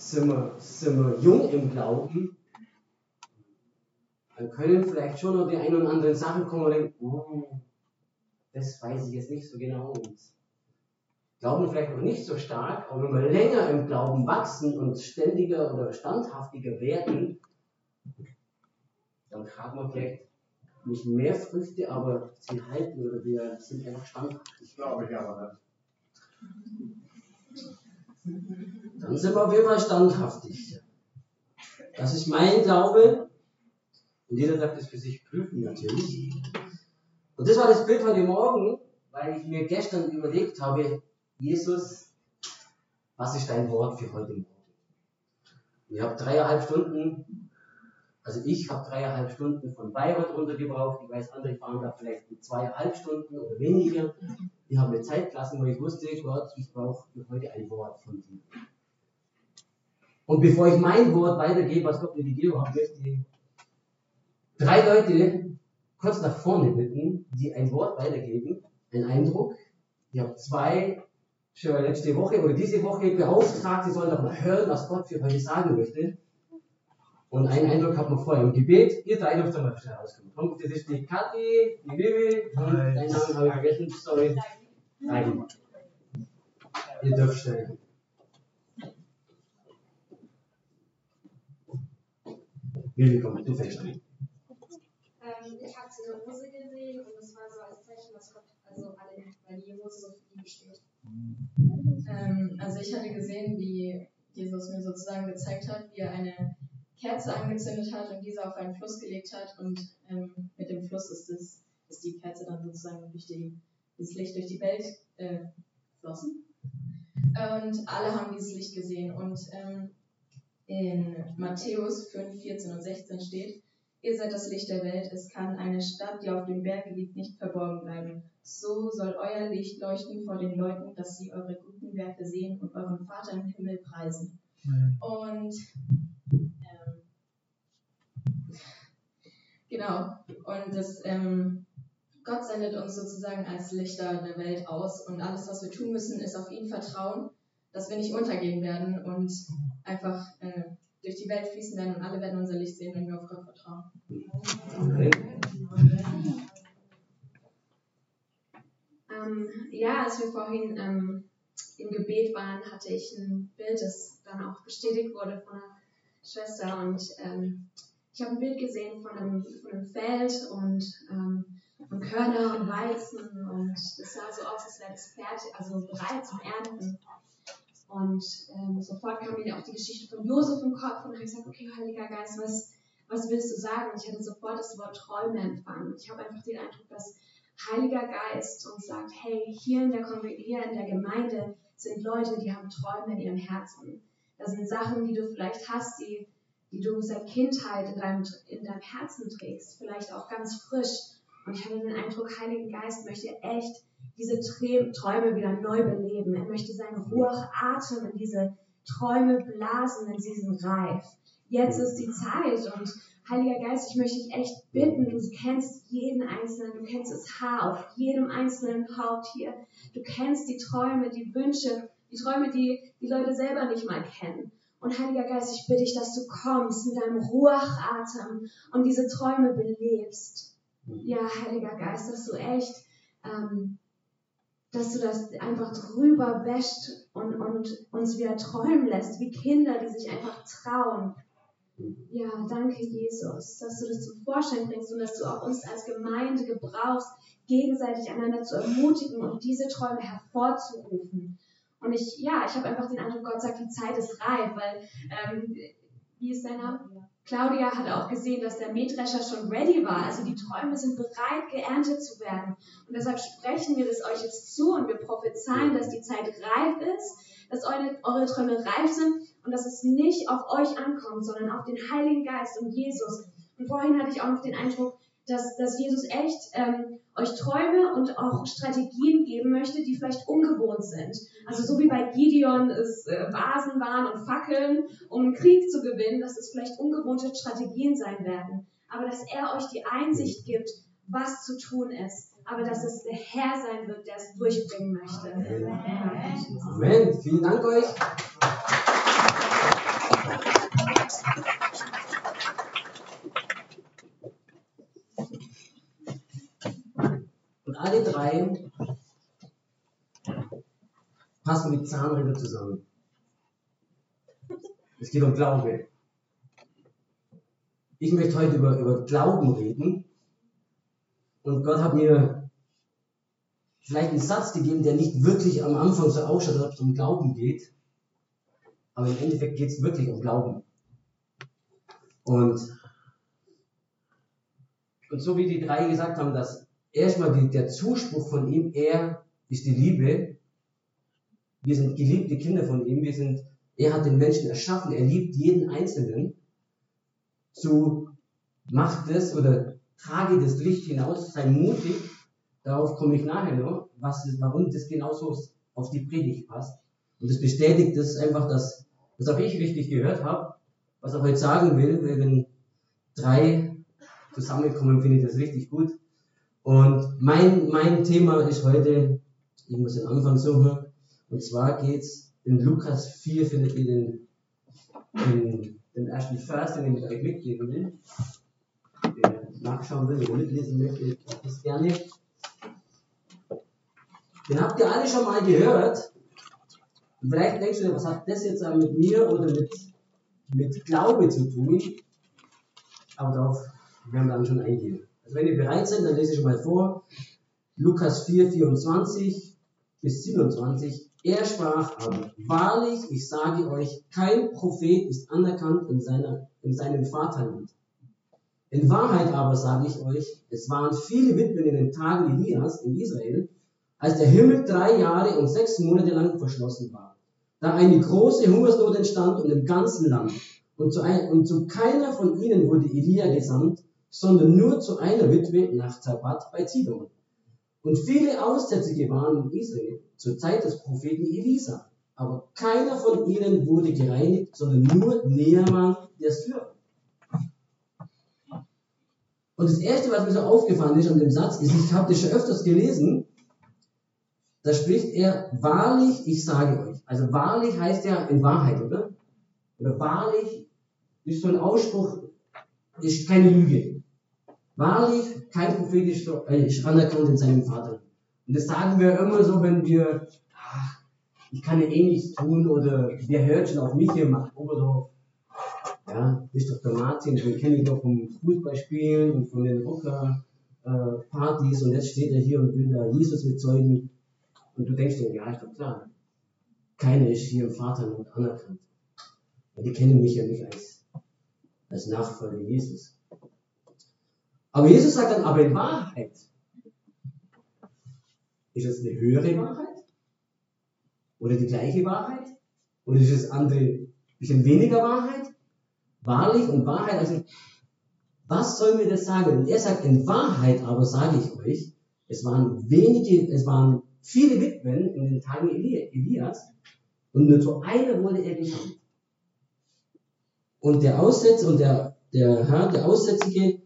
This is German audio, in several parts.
sind wir, sind wir jung im Glauben, dann können vielleicht schon noch die ein oder anderen Sachen kommen und denken, oh, das weiß ich jetzt nicht so genau. Glauben vielleicht noch nicht so stark, aber wenn wir länger im Glauben wachsen und ständiger oder standhaftiger werden, dann tragen wir vielleicht nicht mehr Früchte, aber sie halten oder wir sind einfach standhaft. Ich glaube ich aber nicht. Dann sind wir auf jeden Fall standhaftig. Das ist mein Glaube. Und jeder darf das für sich prüfen, natürlich. Und das war das Bild heute Morgen, weil ich mir gestern überlegt habe, Jesus, was ist dein Wort für heute Morgen? Ich habe dreieinhalb Stunden also ich habe dreieinhalb Stunden von Bayreuth runtergebraucht. Ich weiß, andere fahren da vielleicht mit zweieinhalb Stunden oder weniger. Die haben mir Zeit gelassen, wo ich wusste, Gott, ich brauche heute ein Wort von dir. Und bevor ich mein Wort weitergebe, was Gott mir gegeben hat, möchte ich drei Leute kurz nach vorne bitten, die ein Wort weitergeben, einen Eindruck. Ich habe zwei schon letzte Woche oder diese Woche beauftragt, sie sollen doch mal hören, was Gott für heute sagen möchte. Und einen Eindruck hat man vorher im Gebet. Ihr drei dürft mal schnell rauskommen. Kommt, das ist die Kathi, die Bibi und deinen Namen habe ich vergessen. Sorry. Nein. Ihr dürft schnell. Bibi, komm, du fängst an. Ich habe sie in der Hose gesehen und es war so als Zeichen, dass Gott, also alle, weil die Hose so für ihn steht. Ähm, also ich hatte gesehen, wie Jesus mir sozusagen gezeigt hat, wie er eine Kerze angezündet hat und diese auf einen Fluss gelegt hat und ähm, mit dem Fluss ist, das, ist die Kerze dann sozusagen durch die, das Licht durch die Welt äh, geflossen. Und alle haben dieses Licht gesehen und ähm, in Matthäus 5, 14 und 16 steht, Ihr seid das Licht der Welt. Es kann eine Stadt, die auf dem Berge liegt, nicht verborgen bleiben. So soll euer Licht leuchten vor den Leuten, dass sie eure guten Werke sehen und euren Vater im Himmel preisen. Mhm. Und Genau. Und das, ähm, Gott sendet uns sozusagen als Lichter der Welt aus und alles, was wir tun müssen, ist auf ihn vertrauen, dass wir nicht untergehen werden und einfach äh, durch die Welt fließen werden und alle werden unser Licht sehen, wenn wir auf Gott vertrauen. Ähm, ja, als wir vorhin ähm, im Gebet waren, hatte ich ein Bild, das dann auch bestätigt wurde von einer Schwester und ähm, ich habe ein Bild gesehen von einem, von einem Feld und ähm, von Körner und Weizen und es sah so aus, als wäre es fertig, also bereit zum Ernten. Und ähm, sofort kam mir auch die Geschichte von Josef im Kopf und habe gesagt, okay, Heiliger Geist, was, was willst du sagen? Und ich hatte sofort das Wort Träume empfangen. Ich habe einfach den Eindruck, dass Heiliger Geist uns sagt, hey, hier in der, hier in der Gemeinde sind Leute, die haben Träume in ihrem Herzen. Das sind Sachen, die du vielleicht hast, die die du seit Kindheit in deinem, in deinem Herzen trägst, vielleicht auch ganz frisch. Und ich habe den Eindruck, Heiligen Geist möchte echt diese Träume wieder neu beleben. Er möchte seinen Ruhachatem in diese Träume blasen, denn sie sind reif. Jetzt ist die Zeit und Heiliger Geist, ich möchte dich echt bitten, du kennst jeden Einzelnen, du kennst das Haar auf jedem einzelnen Haupt hier. Du kennst die Träume, die Wünsche, die Träume, die die Leute selber nicht mal kennen. Und Heiliger Geist, ich bitte dich, dass du kommst in deinem Ruachatem und diese Träume belebst. Ja, Heiliger Geist, dass du echt, ähm, dass du das einfach drüber wäscht und, und uns wieder träumen lässt, wie Kinder, die sich einfach trauen. Ja, danke Jesus, dass du das zum Vorschein bringst und dass du auch uns als Gemeinde gebrauchst, gegenseitig einander zu ermutigen und diese Träume hervorzurufen. Und ich, ja, ich habe einfach den Eindruck, Gott sagt, die Zeit ist reif, weil, ähm, wie ist dein Name? Claudia hat auch gesehen, dass der Mähdrescher schon ready war. Also die Träume sind bereit, geerntet zu werden. Und deshalb sprechen wir das euch jetzt zu und wir prophezeien, dass die Zeit reif ist, dass eure, eure Träume reif sind und dass es nicht auf euch ankommt, sondern auf den Heiligen Geist und Jesus. Und vorhin hatte ich auch noch den Eindruck, dass, dass Jesus echt ähm, euch Träume und auch Strategien geben möchte, die vielleicht ungewohnt sind. Also so wie bei Gideon es äh, Vasen waren und Fackeln, um einen Krieg zu gewinnen, dass es vielleicht ungewohnte Strategien sein werden. Aber dass er euch die Einsicht gibt, was zu tun ist. Aber dass es der Herr sein wird, der es durchbringen möchte. Amen. Amen. Vielen Dank euch. Drei passen mit Zahnräder zusammen. Es geht um Glaube. Ich möchte heute über, über Glauben reden. Und Gott hat mir vielleicht einen Satz gegeben, der nicht wirklich am Anfang so ausschaut, als ob es um Glauben geht. Aber im Endeffekt geht es wirklich um Glauben. Und, und so wie die drei gesagt haben, dass erstmal die, der Zuspruch von ihm, er ist die Liebe. Wir sind geliebte Kinder von ihm. Wir sind, er hat den Menschen erschaffen. Er liebt jeden Einzelnen. So macht es oder trage das Licht hinaus, sei mutig. Darauf komme ich nachher noch, was, warum das genauso auf die Predigt passt. Und das bestätigt das einfach, dass, dass auch ich richtig gehört habe, was er heute sagen will, wenn drei zusammenkommen, finde ich das richtig gut. Und mein, mein Thema ist heute, ich muss den Anfang suchen, und zwar geht's in Lukas 4, findet ihr den, den, den ersten Vers, den ich euch mitgeben will. Wer nachschauen will oder mitlesen möchte, ich das gerne. Den habt ihr alle schon mal gehört. Und vielleicht denkst du, was hat das jetzt mit mir oder mit, mit Glaube zu tun? Aber darauf werden wir dann schon eingehen. Also wenn ihr bereit seid, dann lese ich schon mal vor. Lukas 4, 24 bis 27. Er sprach aber, wahrlich, ich sage euch, kein Prophet ist anerkannt in, seiner, in seinem Vaterland. In Wahrheit aber sage ich euch, es waren viele Witwen in den Tagen Elias in Israel, als der Himmel drei Jahre und sechs Monate lang verschlossen war, da eine große Hungersnot entstand und im ganzen Land. Und zu, ein, und zu keiner von ihnen wurde Elia gesandt, sondern nur zu einer Witwe nach Zabat bei Zidon. Und viele Aussätzige waren in Israel zur Zeit des Propheten Elisa. Aber keiner von ihnen wurde gereinigt, sondern nur Neaman der Syrer. Und das Erste, was mir so aufgefallen ist an dem Satz, ist, ich habe das schon öfters gelesen, da spricht er, wahrlich, ich sage euch. Also wahrlich heißt ja in Wahrheit, oder? Oder wahrlich ist so ein Ausspruch, ist keine Lüge. Wahrlich, kein Prophet ist, ist anerkannt in seinem Vater. Und das sagen wir immer so, wenn wir, ach, ich kann ja eh nichts tun oder wer hört schon auf mich hier, macht Oberdorf. Ja, bist doch der Martin, den kenne ich doch vom Fußballspielen und von den Rocker-Partys und jetzt steht er hier und will da Jesus bezeugen. Und du denkst dir, ja, ist doch klar. Keiner ist hier im Vaterland anerkannt. Ja, die kennen mich ja nicht als, als Nachfolger Jesus. Aber Jesus sagt dann, aber in Wahrheit, ist es eine höhere Wahrheit? Oder die gleiche Wahrheit? Oder ist es andere, ein bisschen weniger Wahrheit? Wahrlich und Wahrheit, also, was soll mir das sagen? Und er sagt, in Wahrheit aber sage ich euch, es waren wenige, es waren viele Witwen in den Tagen Elias und nur zu einer wurde er gesandt. Und der Aussätze und der, der Herr, der Aussätzige,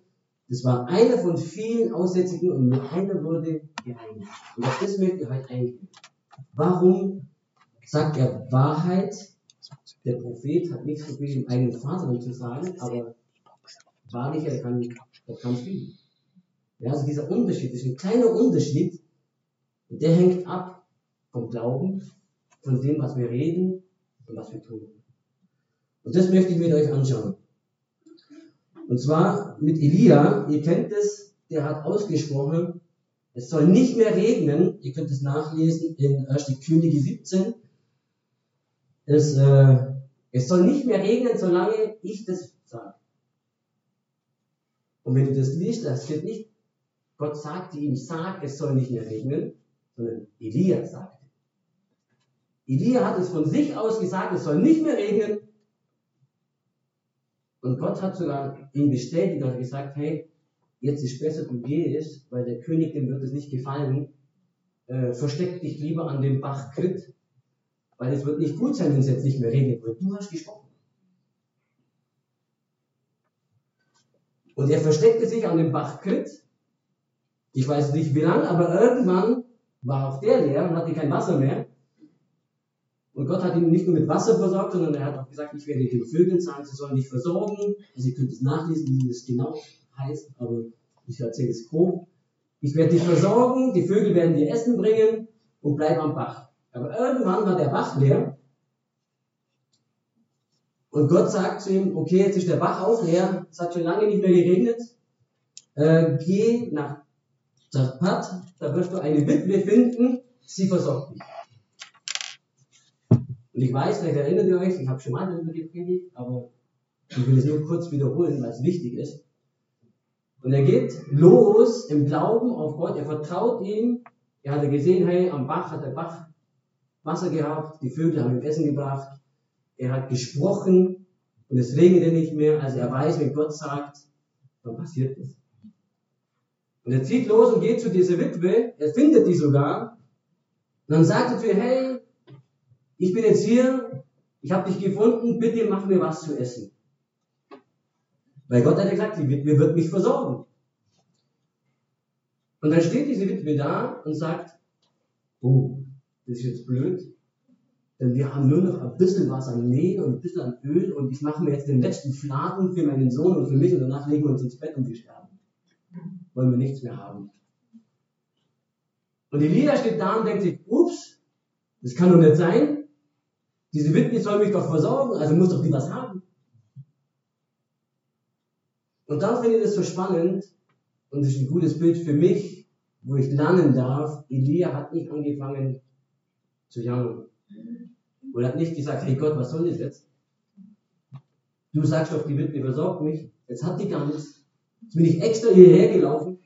das war einer von vielen Aussätzigen und nur einer wurde gereinigt. Und auf das möchte ich heute eingehen. Warum sagt er Wahrheit? Der Prophet hat nichts viel im eigenen Vaterland zu sagen, aber wahrlich, er kann, er kann viel. Ja, also dieser Unterschied, das ist ein kleiner Unterschied, und der hängt ab vom Glauben, von dem, was wir reden und was wir tun. Und das möchte ich mit euch anschauen. Und zwar mit Elia, ihr kennt es, der hat ausgesprochen, es soll nicht mehr regnen, ihr könnt es nachlesen in 1. Könige 17. Es, äh, es soll nicht mehr regnen, solange ich das sage. Und wenn du das liest, das steht nicht, Gott sagte ihm, sag, es soll nicht mehr regnen, sondern Elia sagte. Elia hat es von sich aus gesagt, es soll nicht mehr regnen, und Gott hat sogar ihn bestätigt und gesagt, hey, jetzt ist besser, du gehst, weil der König, dem wird es nicht gefallen, äh, versteck dich lieber an dem Bach Krit, weil es wird nicht gut sein, wenn es jetzt nicht mehr regnet, weil du hast gesprochen. Und er versteckte sich an dem Bach Krit. Ich weiß nicht wie lange, aber irgendwann war auch der leer und hatte kein Wasser mehr. Und Gott hat ihn nicht nur mit Wasser versorgt, sondern er hat auch gesagt, ich werde den Vögeln sagen, sie sollen dich versorgen. Also ihr könnt es nachlesen, wie das genau heißt, aber ich erzähle es grob. ich werde dich versorgen, die Vögel werden dir Essen bringen und bleib am Bach. Aber irgendwann war der Bach leer und Gott sagt zu ihm, okay, jetzt ist der Bach auch leer, es hat schon lange nicht mehr geregnet, äh, geh nach Zarpat, da wirst du eine Witwe finden, sie versorgt dich. Und ich weiß, vielleicht erinnert ihr euch, ich habe schon mal darüber gepredigt, aber ich will es nur kurz wiederholen, weil es wichtig ist. Und er geht los im Glauben auf Gott, er vertraut ihm, er hat gesehen, hey, am Bach hat der Bach Wasser gehabt, die Vögel haben ihm Essen gebracht, er hat gesprochen und es regnete nicht mehr, also er weiß, wenn Gott sagt, dann passiert es. Und er zieht los und geht zu dieser Witwe, er findet die sogar, und dann sagt er zu ihr, hey, ich bin jetzt hier, ich habe dich gefunden, bitte mach mir was zu essen. Weil Gott hat ja gesagt, die Witwe wird mich versorgen. Und dann steht diese Witwe da und sagt, oh, das ist jetzt blöd, denn wir haben nur noch ein bisschen was an Mehl und ein bisschen an Öl und ich mache mir jetzt den letzten Fladen für meinen Sohn und für mich und danach legen wir uns ins Bett und wir sterben. Wollen wir nichts mehr haben. Und Elia steht da und denkt sich, ups, das kann doch nicht sein. Diese Witwe soll mich doch versorgen, also muss doch die was haben. Und dann finde ich das so spannend und das ist ein gutes Bild für mich, wo ich lernen darf. Elia hat nicht angefangen zu jammern. Und hat nicht gesagt, hey Gott, was soll das jetzt? Du sagst doch, die Witwe versorgt mich. Jetzt hat die gar nichts. Jetzt bin ich extra hierher gelaufen.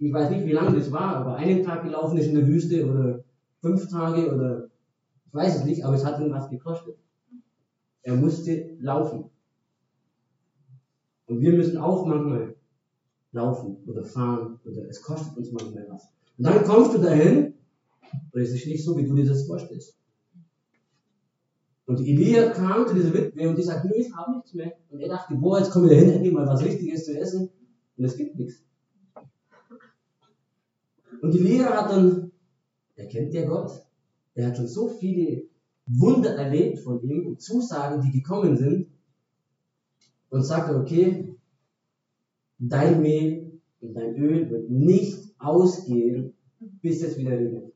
Ich weiß nicht, wie lange das war, aber einen Tag gelaufen ist in der Wüste oder fünf Tage oder ich weiß es nicht, aber es hat ihm was gekostet. Er musste laufen. Und wir müssen auch manchmal laufen oder fahren oder es kostet uns manchmal was. Und dann kommst du dahin und es ist nicht so, wie du dir das vorstellst. Und Elia kam zu dieser Witwe und die sagt, nö, ich habe nichts mehr. Und er dachte, boah, jetzt kommen wir dahin, endlich mal was Richtiges zu essen. Und es gibt nichts. Und Elia hat dann, er kennt ja Gott, er hat schon so viele Wunder erlebt von ihm und Zusagen, die gekommen sind. Und sagte, okay, dein Mehl und dein Öl wird nicht ausgehen, bis es wieder regnet.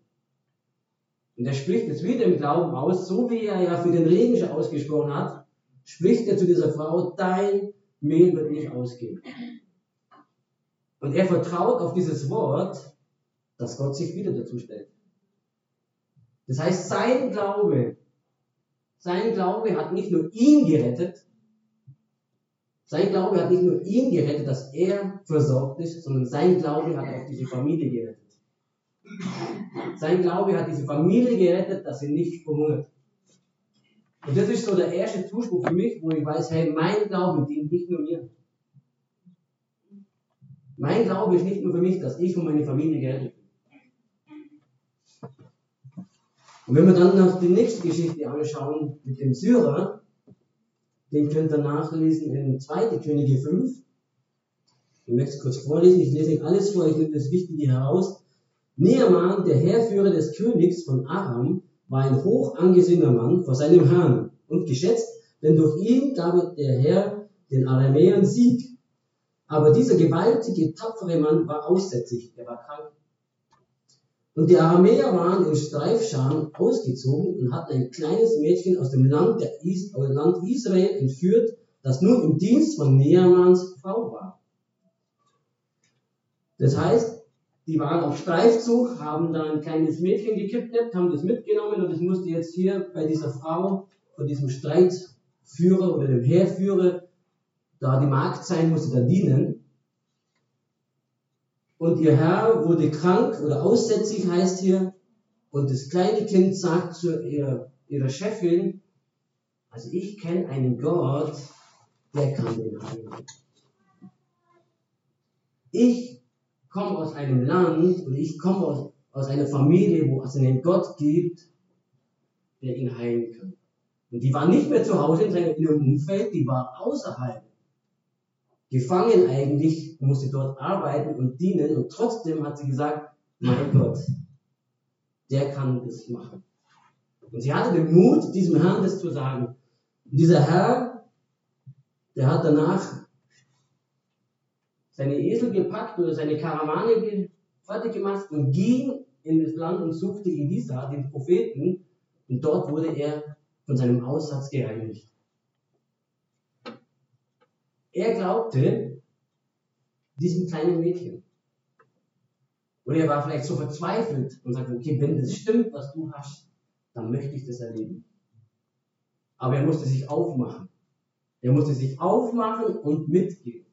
Und er spricht es wieder im Glauben aus, so wie er ja für den Regen schon ausgesprochen hat, spricht er zu dieser Frau, dein Mehl wird nicht ausgehen. Und er vertraut auf dieses Wort, dass Gott sich wieder dazu stellt. Das heißt, sein Glaube, sein Glaube hat nicht nur ihn gerettet, sein Glaube hat nicht nur ihn gerettet, dass er versorgt ist, sondern sein Glaube hat auch diese Familie gerettet. Sein Glaube hat diese Familie gerettet, dass sie nicht verhungert. Und das ist so der erste Zuspruch für mich, wo ich weiß, hey, mein Glaube dient nicht nur mir. Mein Glaube ist nicht nur für mich, dass ich und meine Familie gerettet bin. Und wenn wir dann noch die nächste Geschichte anschauen mit dem Syrer, den könnt ihr nachlesen in 2. Könige 5. Ich möchte es kurz vorlesen, ich lese nicht alles vor, ich nehme das Wichtige heraus. Neaman, der Heerführer des Königs von Aram, war ein hoch angesehener Mann vor seinem Herrn und geschätzt, denn durch ihn gab der Herr den Aramäern Sieg. Aber dieser gewaltige, tapfere Mann war aussätzig, er war krank. Und die Aramäer waren in Streifscharen ausgezogen und hatten ein kleines Mädchen aus dem Land, der Is Land Israel entführt, das nun im Dienst von Neamans Frau war. Das heißt, die waren auf Streifzug, haben da ein kleines Mädchen gekidnappt, haben das mitgenommen und es musste jetzt hier bei dieser Frau, von diesem Streitführer oder dem Heerführer, da die Magd sein, musste da dienen. Und ihr Herr wurde krank oder aussätzig heißt hier. Und das kleine Kind sagt zu ihrer, ihrer Chefin, also ich kenne einen Gott, der kann den heilen. Ich komme aus einem Land und ich komme aus, aus einer Familie, wo es einen Gott gibt, der ihn heilen kann. Und die war nicht mehr zu Hause in inneren Umfeld, die war außerhalb. Gefangen eigentlich, musste dort arbeiten und dienen und trotzdem hat sie gesagt, mein Gott, der kann das machen. Und sie hatte den Mut, diesem Herrn das zu sagen. Und dieser Herr, der hat danach seine Esel gepackt oder seine Karawane fertig gemacht und ging in das Land und suchte Elisa, den Propheten, und dort wurde er von seinem Aussatz gereinigt. Er glaubte diesem kleinen Mädchen. Oder er war vielleicht so verzweifelt und sagte, okay, wenn das stimmt, was du hast, dann möchte ich das erleben. Aber er musste sich aufmachen. Er musste sich aufmachen und mitgehen.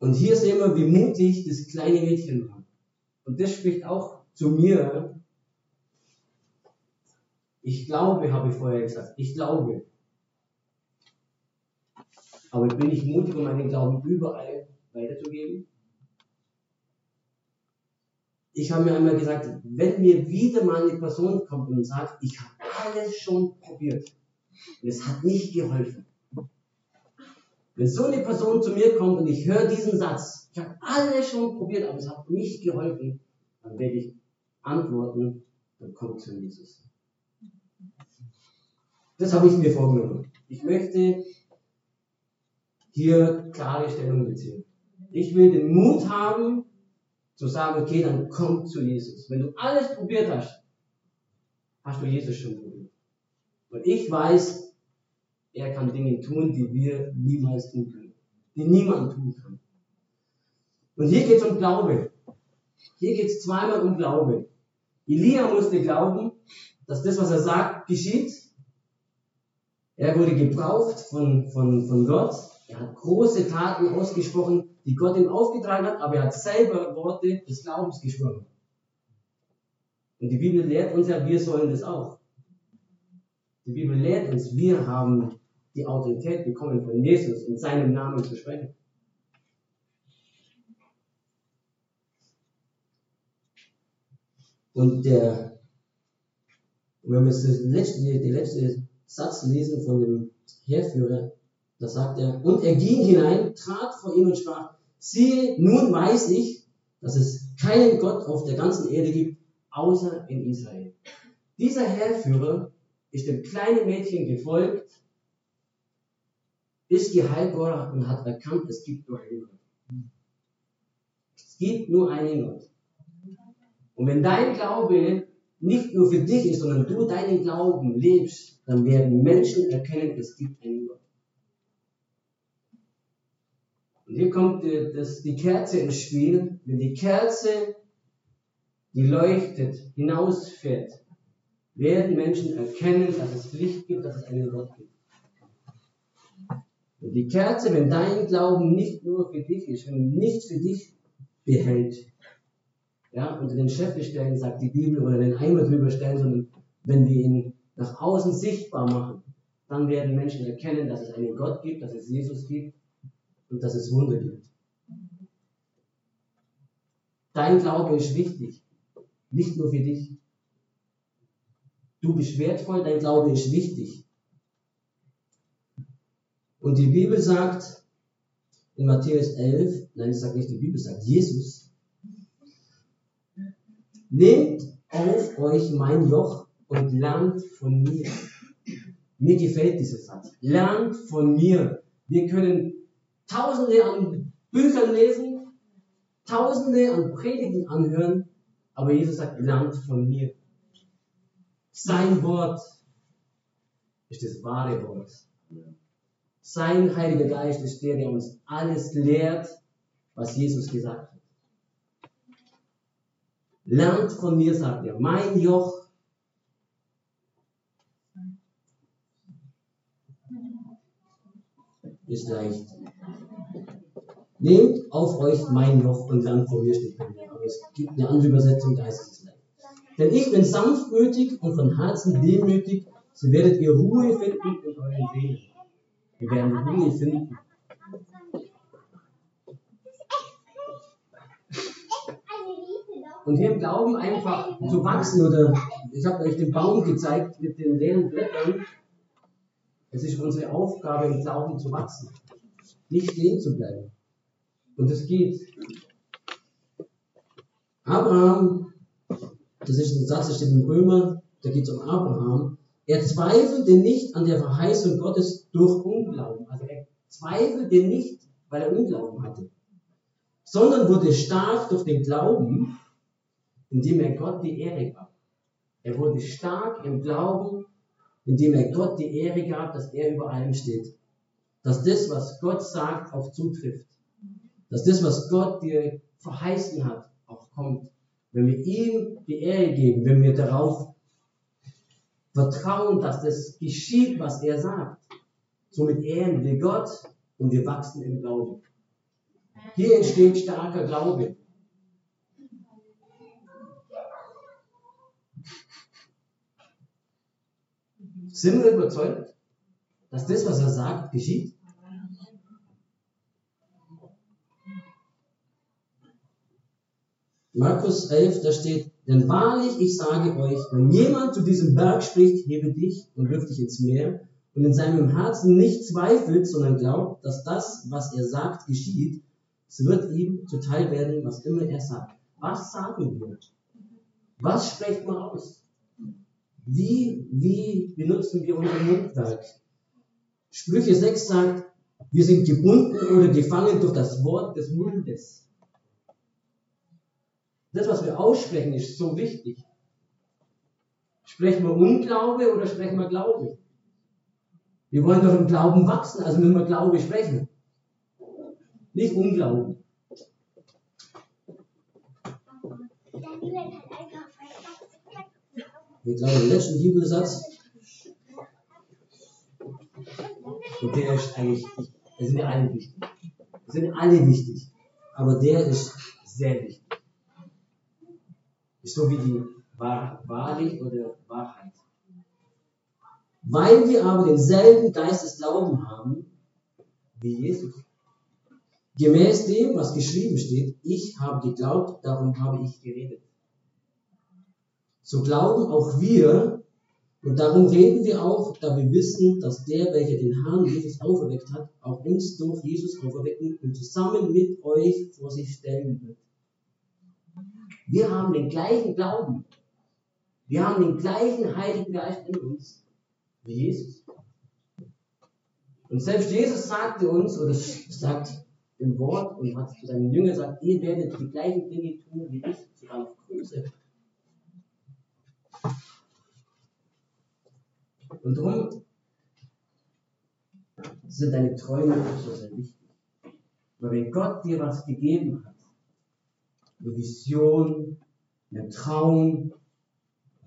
Und hier sehen wir, wie mutig das kleine Mädchen war. Und das spricht auch zu mir. Ich glaube, habe ich vorher gesagt. Ich glaube. Aber ich bin nicht mutig, um meinen Glauben überall weiterzugeben. Ich habe mir einmal gesagt, wenn mir wieder mal eine Person kommt und sagt, ich habe alles schon probiert und es hat nicht geholfen. Wenn so eine Person zu mir kommt und ich höre diesen Satz, ich habe alles schon probiert, aber es hat nicht geholfen, dann werde ich antworten, dann kommt zu Jesus. Das habe ich mir vorgenommen. Ich möchte hier klare Stellung beziehen. Ich will den Mut haben, zu sagen, okay, dann komm zu Jesus. Wenn du alles probiert hast, hast du Jesus schon probiert. Und ich weiß, er kann Dinge tun, die wir niemals tun können. Die niemand tun kann. Und hier geht es um Glaube. Hier geht es zweimal um Glaube. Elia musste glauben, dass das, was er sagt, geschieht. Er wurde gebraucht von, von, von Gott. Er hat große Taten ausgesprochen, die Gott ihm aufgetragen hat, aber er hat selber Worte des Glaubens geschworen. Und die Bibel lehrt uns ja, wir sollen das auch. Die Bibel lehrt uns, wir haben die Autorität bekommen von Jesus, in seinem Namen zu sprechen. Und der, wenn wir letzte, den letzten Satz lesen von dem Herführer, da sagt er, und er ging hinein, trat vor ihn und sprach, siehe, nun weiß ich, dass es keinen Gott auf der ganzen Erde gibt, außer in Israel. Dieser Herrführer ist dem kleinen Mädchen gefolgt, ist geheilt worden und hat erkannt, es gibt nur einen Gott. Es gibt nur einen Gott. Und wenn dein Glaube nicht nur für dich ist, sondern du deinen Glauben lebst, dann werden Menschen erkennen, es gibt einen Gott. Und hier kommt die, das, die Kerze ins Spiel. Wenn die Kerze, die leuchtet, hinausfährt, werden Menschen erkennen, dass es Licht gibt, dass es einen Gott gibt. Und die Kerze, wenn dein Glauben nicht nur für dich ist, wenn nicht für dich behält, ja, unter den Scheffel stellen, sagt die Bibel, oder den Eimer drüber stellen, sondern wenn wir ihn nach außen sichtbar machen, dann werden Menschen erkennen, dass es einen Gott gibt, dass es Jesus gibt und dass es Wunder gibt. Dein Glaube ist wichtig, nicht nur für dich. Du bist wertvoll, dein Glaube ist wichtig. Und die Bibel sagt in Matthäus 11, nein, es sagt nicht die Bibel, sagt Jesus, nehmt auf euch mein Joch und lernt von mir. Mir gefällt dieser Satz. Lernt von mir. Wir können Tausende an Büchern lesen, Tausende an Predigen anhören, aber Jesus sagt, lernt von mir. Sein Wort ist das wahre Wort. Sein Heiliger Geist ist der, der uns alles lehrt, was Jesus gesagt hat. Lernt von mir, sagt er, mein Joch ist leicht. Nehmt auf euch mein Joch und lernt von mir steht bei mir. Aber es gibt eine andere Übersetzung, da heißt es leicht. Denn ich bin sanftmütig und von Herzen demütig, so werdet ihr Ruhe finden in euren Seelen. Wir werden Ruhe finden. Und hier im Glauben einfach zu wachsen, oder ich habe euch den Baum gezeigt mit den leeren Blättern. Es ist unsere Aufgabe, im Glauben zu wachsen, nicht stehen zu bleiben. Und es geht. Abraham, das ist ein Satz, der steht im Römer, da geht es um Abraham. Er zweifelte nicht an der Verheißung Gottes durch Unglauben. Also er zweifelte nicht, weil er Unglauben hatte, sondern wurde stark durch den Glauben, indem er Gott die Ehre gab. Er wurde stark im Glauben, indem er Gott die Ehre gab, dass er über allem steht. Dass das, was Gott sagt, auch zutrifft. Dass das, was Gott dir verheißen hat, auch kommt. Wenn wir ihm die Ehre geben, wenn wir darauf vertrauen, dass das geschieht, was er sagt, somit ehren wir Gott und wir wachsen im Glauben. Hier entsteht starker Glaube. Sind wir überzeugt, dass das, was er sagt, geschieht? Markus 11, da steht, denn wahrlich, ich sage euch, wenn jemand zu diesem Berg spricht, hebe dich und wirf dich ins Meer, und in seinem Herzen nicht zweifelt, sondern glaubt, dass das, was er sagt, geschieht, es wird ihm zuteil werden, was immer er sagt. Was sagen wir? Was sprechen wir aus? Wie, wie benutzen wir unser Mundwerk? Sprüche 6 sagt, wir sind gebunden oder gefangen durch das Wort des Mundes. Das, was wir aussprechen, ist so wichtig. Sprechen wir Unglaube oder sprechen wir Glaube? Wir wollen doch im Glauben wachsen, also müssen wir Glaube sprechen. Nicht Unglauben. Ich glaube, den letzten Bibelsatz, und der ist eigentlich, es sind ja alle wichtig. Es sind alle wichtig. Aber der ist sehr wichtig. So wie die Wahrheit oder Wahrheit. Weil wir aber denselben Geist des Glauben haben wie Jesus. Gemäß dem, was geschrieben steht, ich habe geglaubt, darum habe ich geredet. So glauben auch wir, und darum reden wir auch, da wir wissen, dass der, welcher den Herrn Jesus auferweckt hat, auch uns durch Jesus auferwecken und zusammen mit euch vor sich stellen wird. Wir haben den gleichen Glauben. Wir haben den gleichen Heiligen Geist in uns wie Jesus. Und selbst Jesus sagte uns, oder sagt im Wort und hat zu seinen Jüngern gesagt, ihr werdet die gleichen Dinge tun wie ich, sogar noch größer. Und darum sind deine Träume so sehr wichtig. Weil wenn Gott dir was gegeben hat, eine Vision, einen Traum,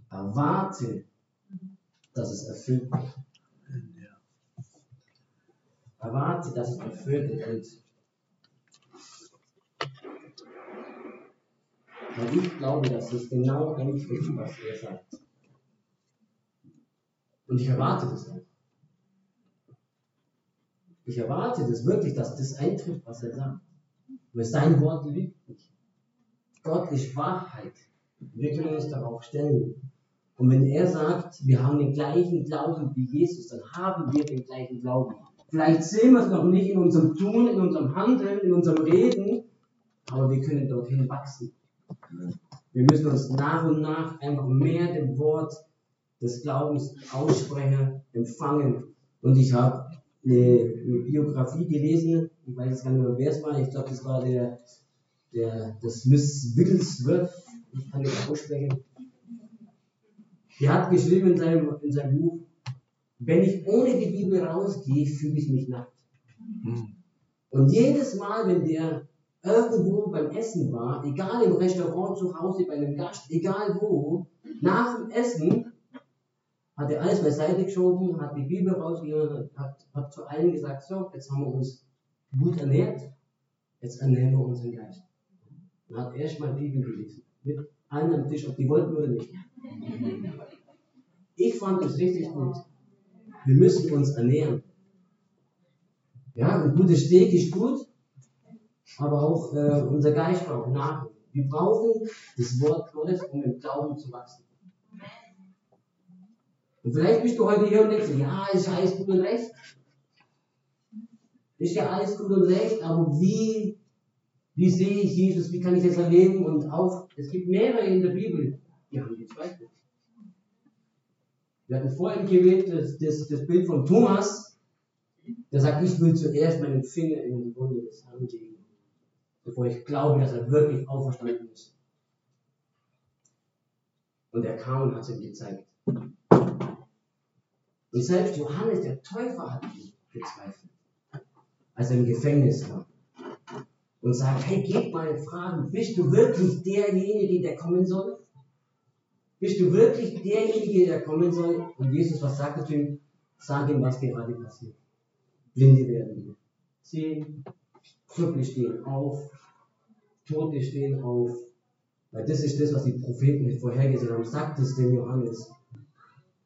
erwarte, dass es erfüllt wird. Erwarte, dass es erfüllt wird. Weil ich glaube, dass es genau eintrifft, was er sagt. Und ich erwarte das auch. Ich erwarte das wirklich, dass das eintrifft, was er sagt. Weil sein Wort lügt nicht. Gott ist Wahrheit. Wir können uns darauf stellen. Und wenn er sagt, wir haben den gleichen Glauben wie Jesus, dann haben wir den gleichen Glauben. Vielleicht sehen wir es noch nicht in unserem Tun, in unserem Handeln, in unserem Reden, aber wir können dorthin wachsen. Wir müssen uns nach und nach einfach mehr dem Wort des Glaubens aussprechen, empfangen. Und ich habe eine, eine Biografie gelesen, ich weiß jetzt gar nicht mehr, wer es war, ich glaube, das war der der, das Miss Wigglesworth, ich kann nicht aussprechen, der hat geschrieben in seinem, in seinem Buch, wenn ich ohne die Bibel rausgehe, fühle ich mich nackt. Mhm. Und jedes Mal, wenn der irgendwo beim Essen war, egal im Restaurant, zu Hause, bei einem Gast, egal wo, nach dem Essen hat er alles beiseite geschoben, hat die Bibel rausgenommen, hat, hat zu allen gesagt, so, jetzt haben wir uns gut ernährt, jetzt ernähren wir unseren Geist und hat erstmal Bibel gelesen. Mit am Tisch, ob die wollten oder nicht. Ich fand es richtig gut. Wir müssen uns ernähren. Ja, ein gutes Steak ist gut, aber auch äh, unser Geist braucht Nahrung. Wir brauchen das Wort Gottes, um im Glauben zu wachsen. Und vielleicht bist du heute hier und denkst, ja, ist alles gut und recht. Ist ja alles gut und recht, aber wie wie sehe ich Jesus? Wie kann ich das erleben? Und auch, es gibt mehrere in der Bibel, die haben gezweifelt. Wir hatten vorhin gewählt das, das, das Bild von Thomas, der sagt, ich will zuerst meinen Finger in die Wunde des Herrn legen. bevor ich glaube, dass er wirklich auferstanden ist. Und er kam und hat es ihm gezeigt. Und selbst Johannes, der Täufer, hat gezweifelt, als er im Gefängnis war. Und sagt, hey, geht mal fragen, bist du wirklich derjenige, der kommen soll? Bist du wirklich derjenige, der kommen soll? Und Jesus, was sagt er zu ihm? Sag ihm, was gerade passiert. Blinde werden sehen, Krüppel stehen auf, Tote stehen auf. Weil das ist das, was die Propheten vorhergesehen haben. Sagt es dem Johannes.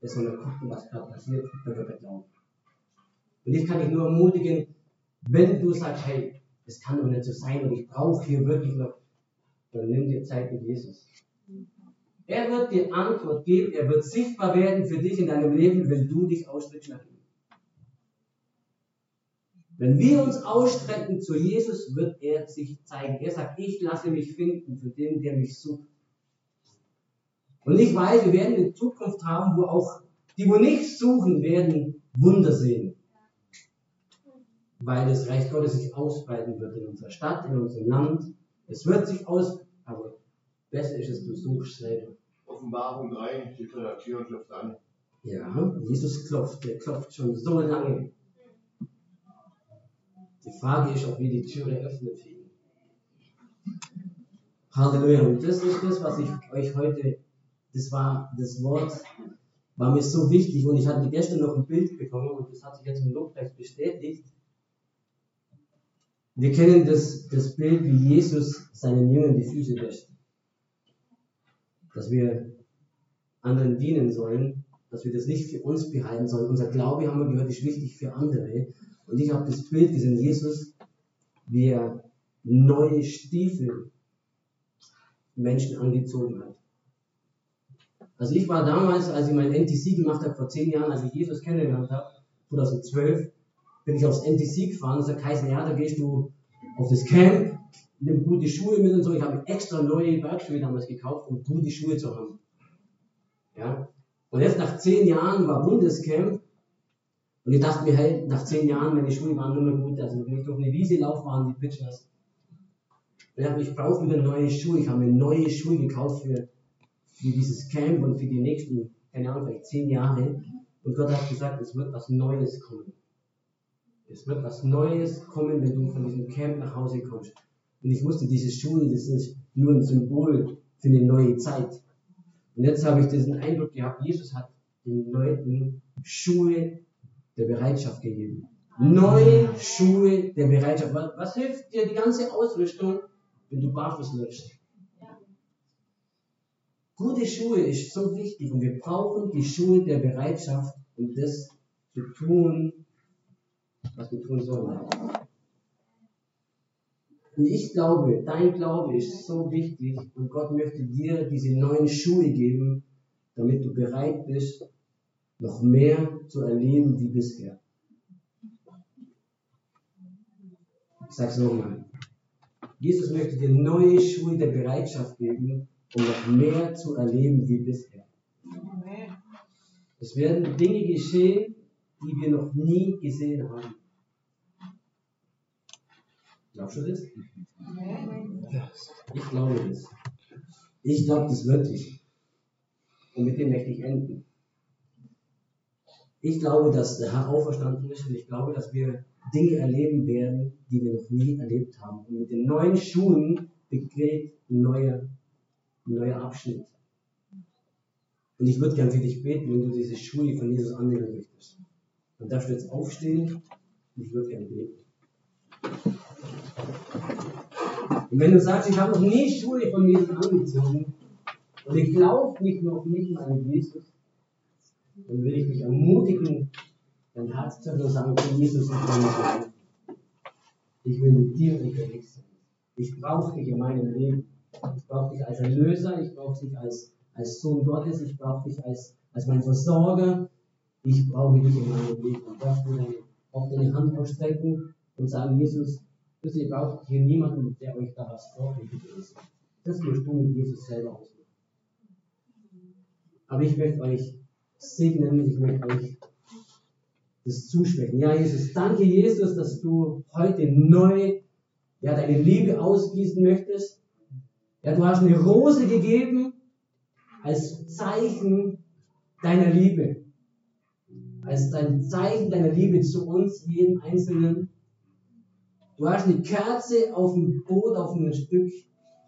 Er soll gucken, was gerade passiert, dann wird er glauben. Und ich kann dich nur ermutigen, wenn du sagst, hey, es kann doch nicht so sein und ich brauche hier wirklich noch, dann nimm dir Zeit mit Jesus. Er wird dir Antwort geben, er wird sichtbar werden für dich in deinem Leben, wenn du dich ausstreckst nach ihm. Wenn wir uns ausstrecken zu Jesus, wird er sich zeigen. Er sagt, ich lasse mich finden für den, der mich sucht. Und ich weiß, wir werden eine Zukunft haben, wo auch die, wo nicht suchen, werden Wunder sehen. Weil das Reich Gottes sich ausbreiten wird in unserer Stadt, in unserem Land. Es wird sich aus, aber besser ist es, du suchst selber. Offenbarung 3 steht vor der Tür und klopft an. Ja, Jesus klopft, der klopft schon so lange. Die Frage ist, ob wir die Türe öffnen für ihn. Halleluja. Und das ist das, was ich euch heute, das war, das Wort war mir so wichtig und ich hatte gestern noch ein Bild bekommen und das hat sich jetzt im Lobpreis bestätigt. Wir kennen das, das Bild, wie Jesus seinen Jüngern die Füße wäscht. Dass wir anderen dienen sollen, dass wir das nicht für uns behalten sollen. Unser Glaube, haben wir gehört, ist wichtig für andere. Und ich habe das Bild gesehen, Jesus, wie er neue Stiefel Menschen angezogen hat. Also ich war damals, als ich mein NTC gemacht habe, vor zehn Jahren, als ich Jesus kennengelernt habe, 2012, bin ich aufs NTC gefahren und sagt, heißen, ja, da gehst du auf das Camp, nimm gute Schuhe mit und so. Ich habe extra neue Bergschuhe damals gekauft, um gute Schuhe zu haben. Ja. Und jetzt nach zehn Jahren war Bundescamp und ich dachte mir, hey, nach zehn Jahren, meine Schuhe waren nur mehr gut, also wenn ich durch eine Wiese laufe, waren die Pitchers. Und ich, ich brauche wieder neue Schuhe. Ich habe mir neue Schuhe gekauft für, für dieses Camp und für die nächsten, keine Ahnung, vielleicht zehn Jahre. Und Gott hat gesagt, es wird was Neues kommen. Es wird was Neues kommen, wenn du von diesem Camp nach Hause kommst. Und ich wusste, diese Schuhe, das ist nur ein Symbol für eine neue Zeit. Und jetzt habe ich diesen Eindruck gehabt, Jesus hat den Leuten Schuhe der Bereitschaft gegeben. Neue Schuhe der Bereitschaft. Was, was hilft dir die ganze Ausrüstung, wenn du barfuß läufst? Gute Schuhe ist so wichtig und wir brauchen die Schuhe der Bereitschaft, um das zu tun, was wir tun sollen. Und ich glaube, dein Glaube ist so wichtig und Gott möchte dir diese neuen Schuhe geben, damit du bereit bist, noch mehr zu erleben wie bisher. Ich sag's nochmal. Jesus möchte dir neue Schuhe der Bereitschaft geben, um noch mehr zu erleben wie bisher. Es werden Dinge geschehen, die wir noch nie gesehen haben. Glaubst du das? Ich glaube das. Ich glaube das wirklich. Und mit dem möchte ich enden. Ich glaube, dass der Herr auferstanden ist und ich glaube, dass wir Dinge erleben werden, die wir noch nie erlebt haben. Und mit den neuen Schuhen beginnt ein neuer, ein neuer Abschnitt. Und ich würde gern für dich beten, wenn du diese Schuhe von Jesus annehmen möchtest. Dann darfst du jetzt aufstehen und ich würde gern beten. Und wenn du sagst, ich habe noch nie Schuhe von Jesus angezogen und ich glaube nicht noch nicht mal an Jesus, dann will ich dich ermutigen, dein Herz zu sagen, Jesus, ich will. Ich will mit dir unterwegs sein. Ich brauche dich in meinem Leben. Ich brauche dich als Erlöser, ich brauche dich als, als Sohn Gottes, ich brauche dich als, als mein Versorger. Ich brauche dich in meinem Leben. Und darfst du deine, auch deine Hand ausstrecken und sagen, Jesus, ihr, braucht hier niemanden, der euch da was vorlegt ist. Das mit Jesus selber ausmachen. Aber ich möchte euch segnen, ich möchte euch das zusprechen. Ja, Jesus, danke Jesus, dass du heute neu ja, deine Liebe ausgießen möchtest. Ja, du hast eine Rose gegeben als Zeichen deiner Liebe. Als dein Zeichen deiner Liebe zu uns, jedem Einzelnen. Du hast eine Kerze auf dem Boot, auf ein Stück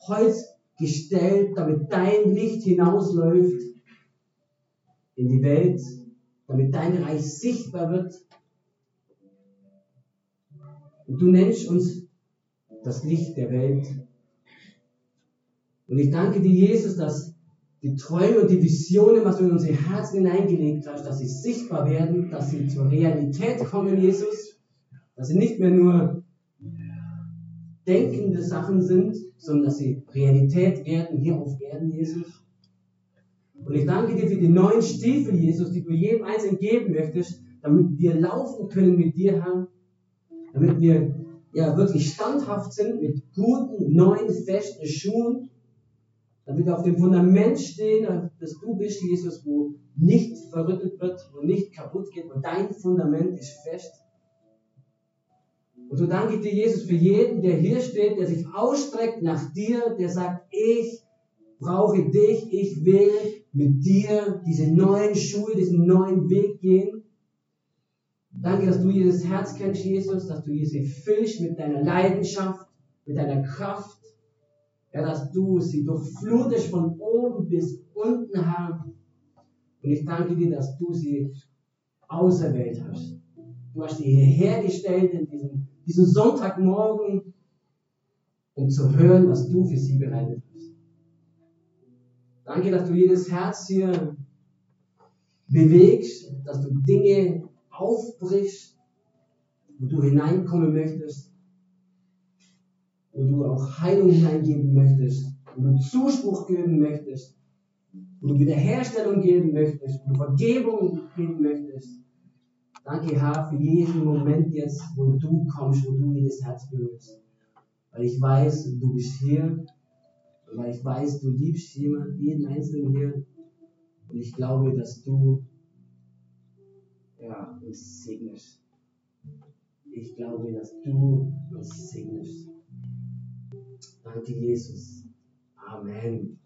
Holz gestellt, damit dein Licht hinausläuft in die Welt, damit dein Reich sichtbar wird. Und du nennst uns das Licht der Welt. Und ich danke dir, Jesus, dass die Träume und die Visionen, was du in unsere Herzen hineingelegt hast, dass sie sichtbar werden, dass sie zur Realität kommen, Jesus. Dass sie nicht mehr nur denkende Sachen sind, sondern dass sie Realität werden hier auf Erden, Jesus. Und ich danke dir für die neuen Stiefel, Jesus, die du jedem Einzelnen geben möchtest, damit wir laufen können mit dir, Herr. Damit wir ja wirklich standhaft sind mit guten, neuen, festen Schuhen. Damit wir auf dem Fundament stehen, dass du bist, Jesus, wo nicht verrüttelt wird, wo nicht kaputt geht, wo dein Fundament ist fest. Und so danke ich dir, Jesus, für jeden, der hier steht, der sich ausstreckt nach dir, der sagt, ich brauche dich, ich will mit dir diese neuen Schuhe, diesen neuen Weg gehen. Danke, dass du jedes Herz kennst, Jesus, dass du sie füllst mit deiner Leidenschaft, mit deiner Kraft. Ja, dass du sie durchflutest von oben bis unten, Herr. Und ich danke dir, dass du sie auserwählt hast. Du hast sie hierher gestellt in diesem, diesem Sonntagmorgen, um zu hören, was du für sie bereitet hast. Danke, dass du jedes Herz hier bewegst, dass du Dinge aufbrichst, wo du hineinkommen möchtest, wo du auch Heilung hineingeben möchtest, wo du Zuspruch geben möchtest, wo du Wiederherstellung geben möchtest, wo du Vergebung geben möchtest. Danke, Herr, für jeden Moment jetzt, wo du kommst, wo du jedes Herz berührst. Weil ich weiß, du bist hier, weil ich weiß, du liebst jemanden, jeden Einzelnen hier. Und ich glaube, dass du ja, uns segnest. Ich glaube, dass du uns segnest. Danke, Jesus. Amen.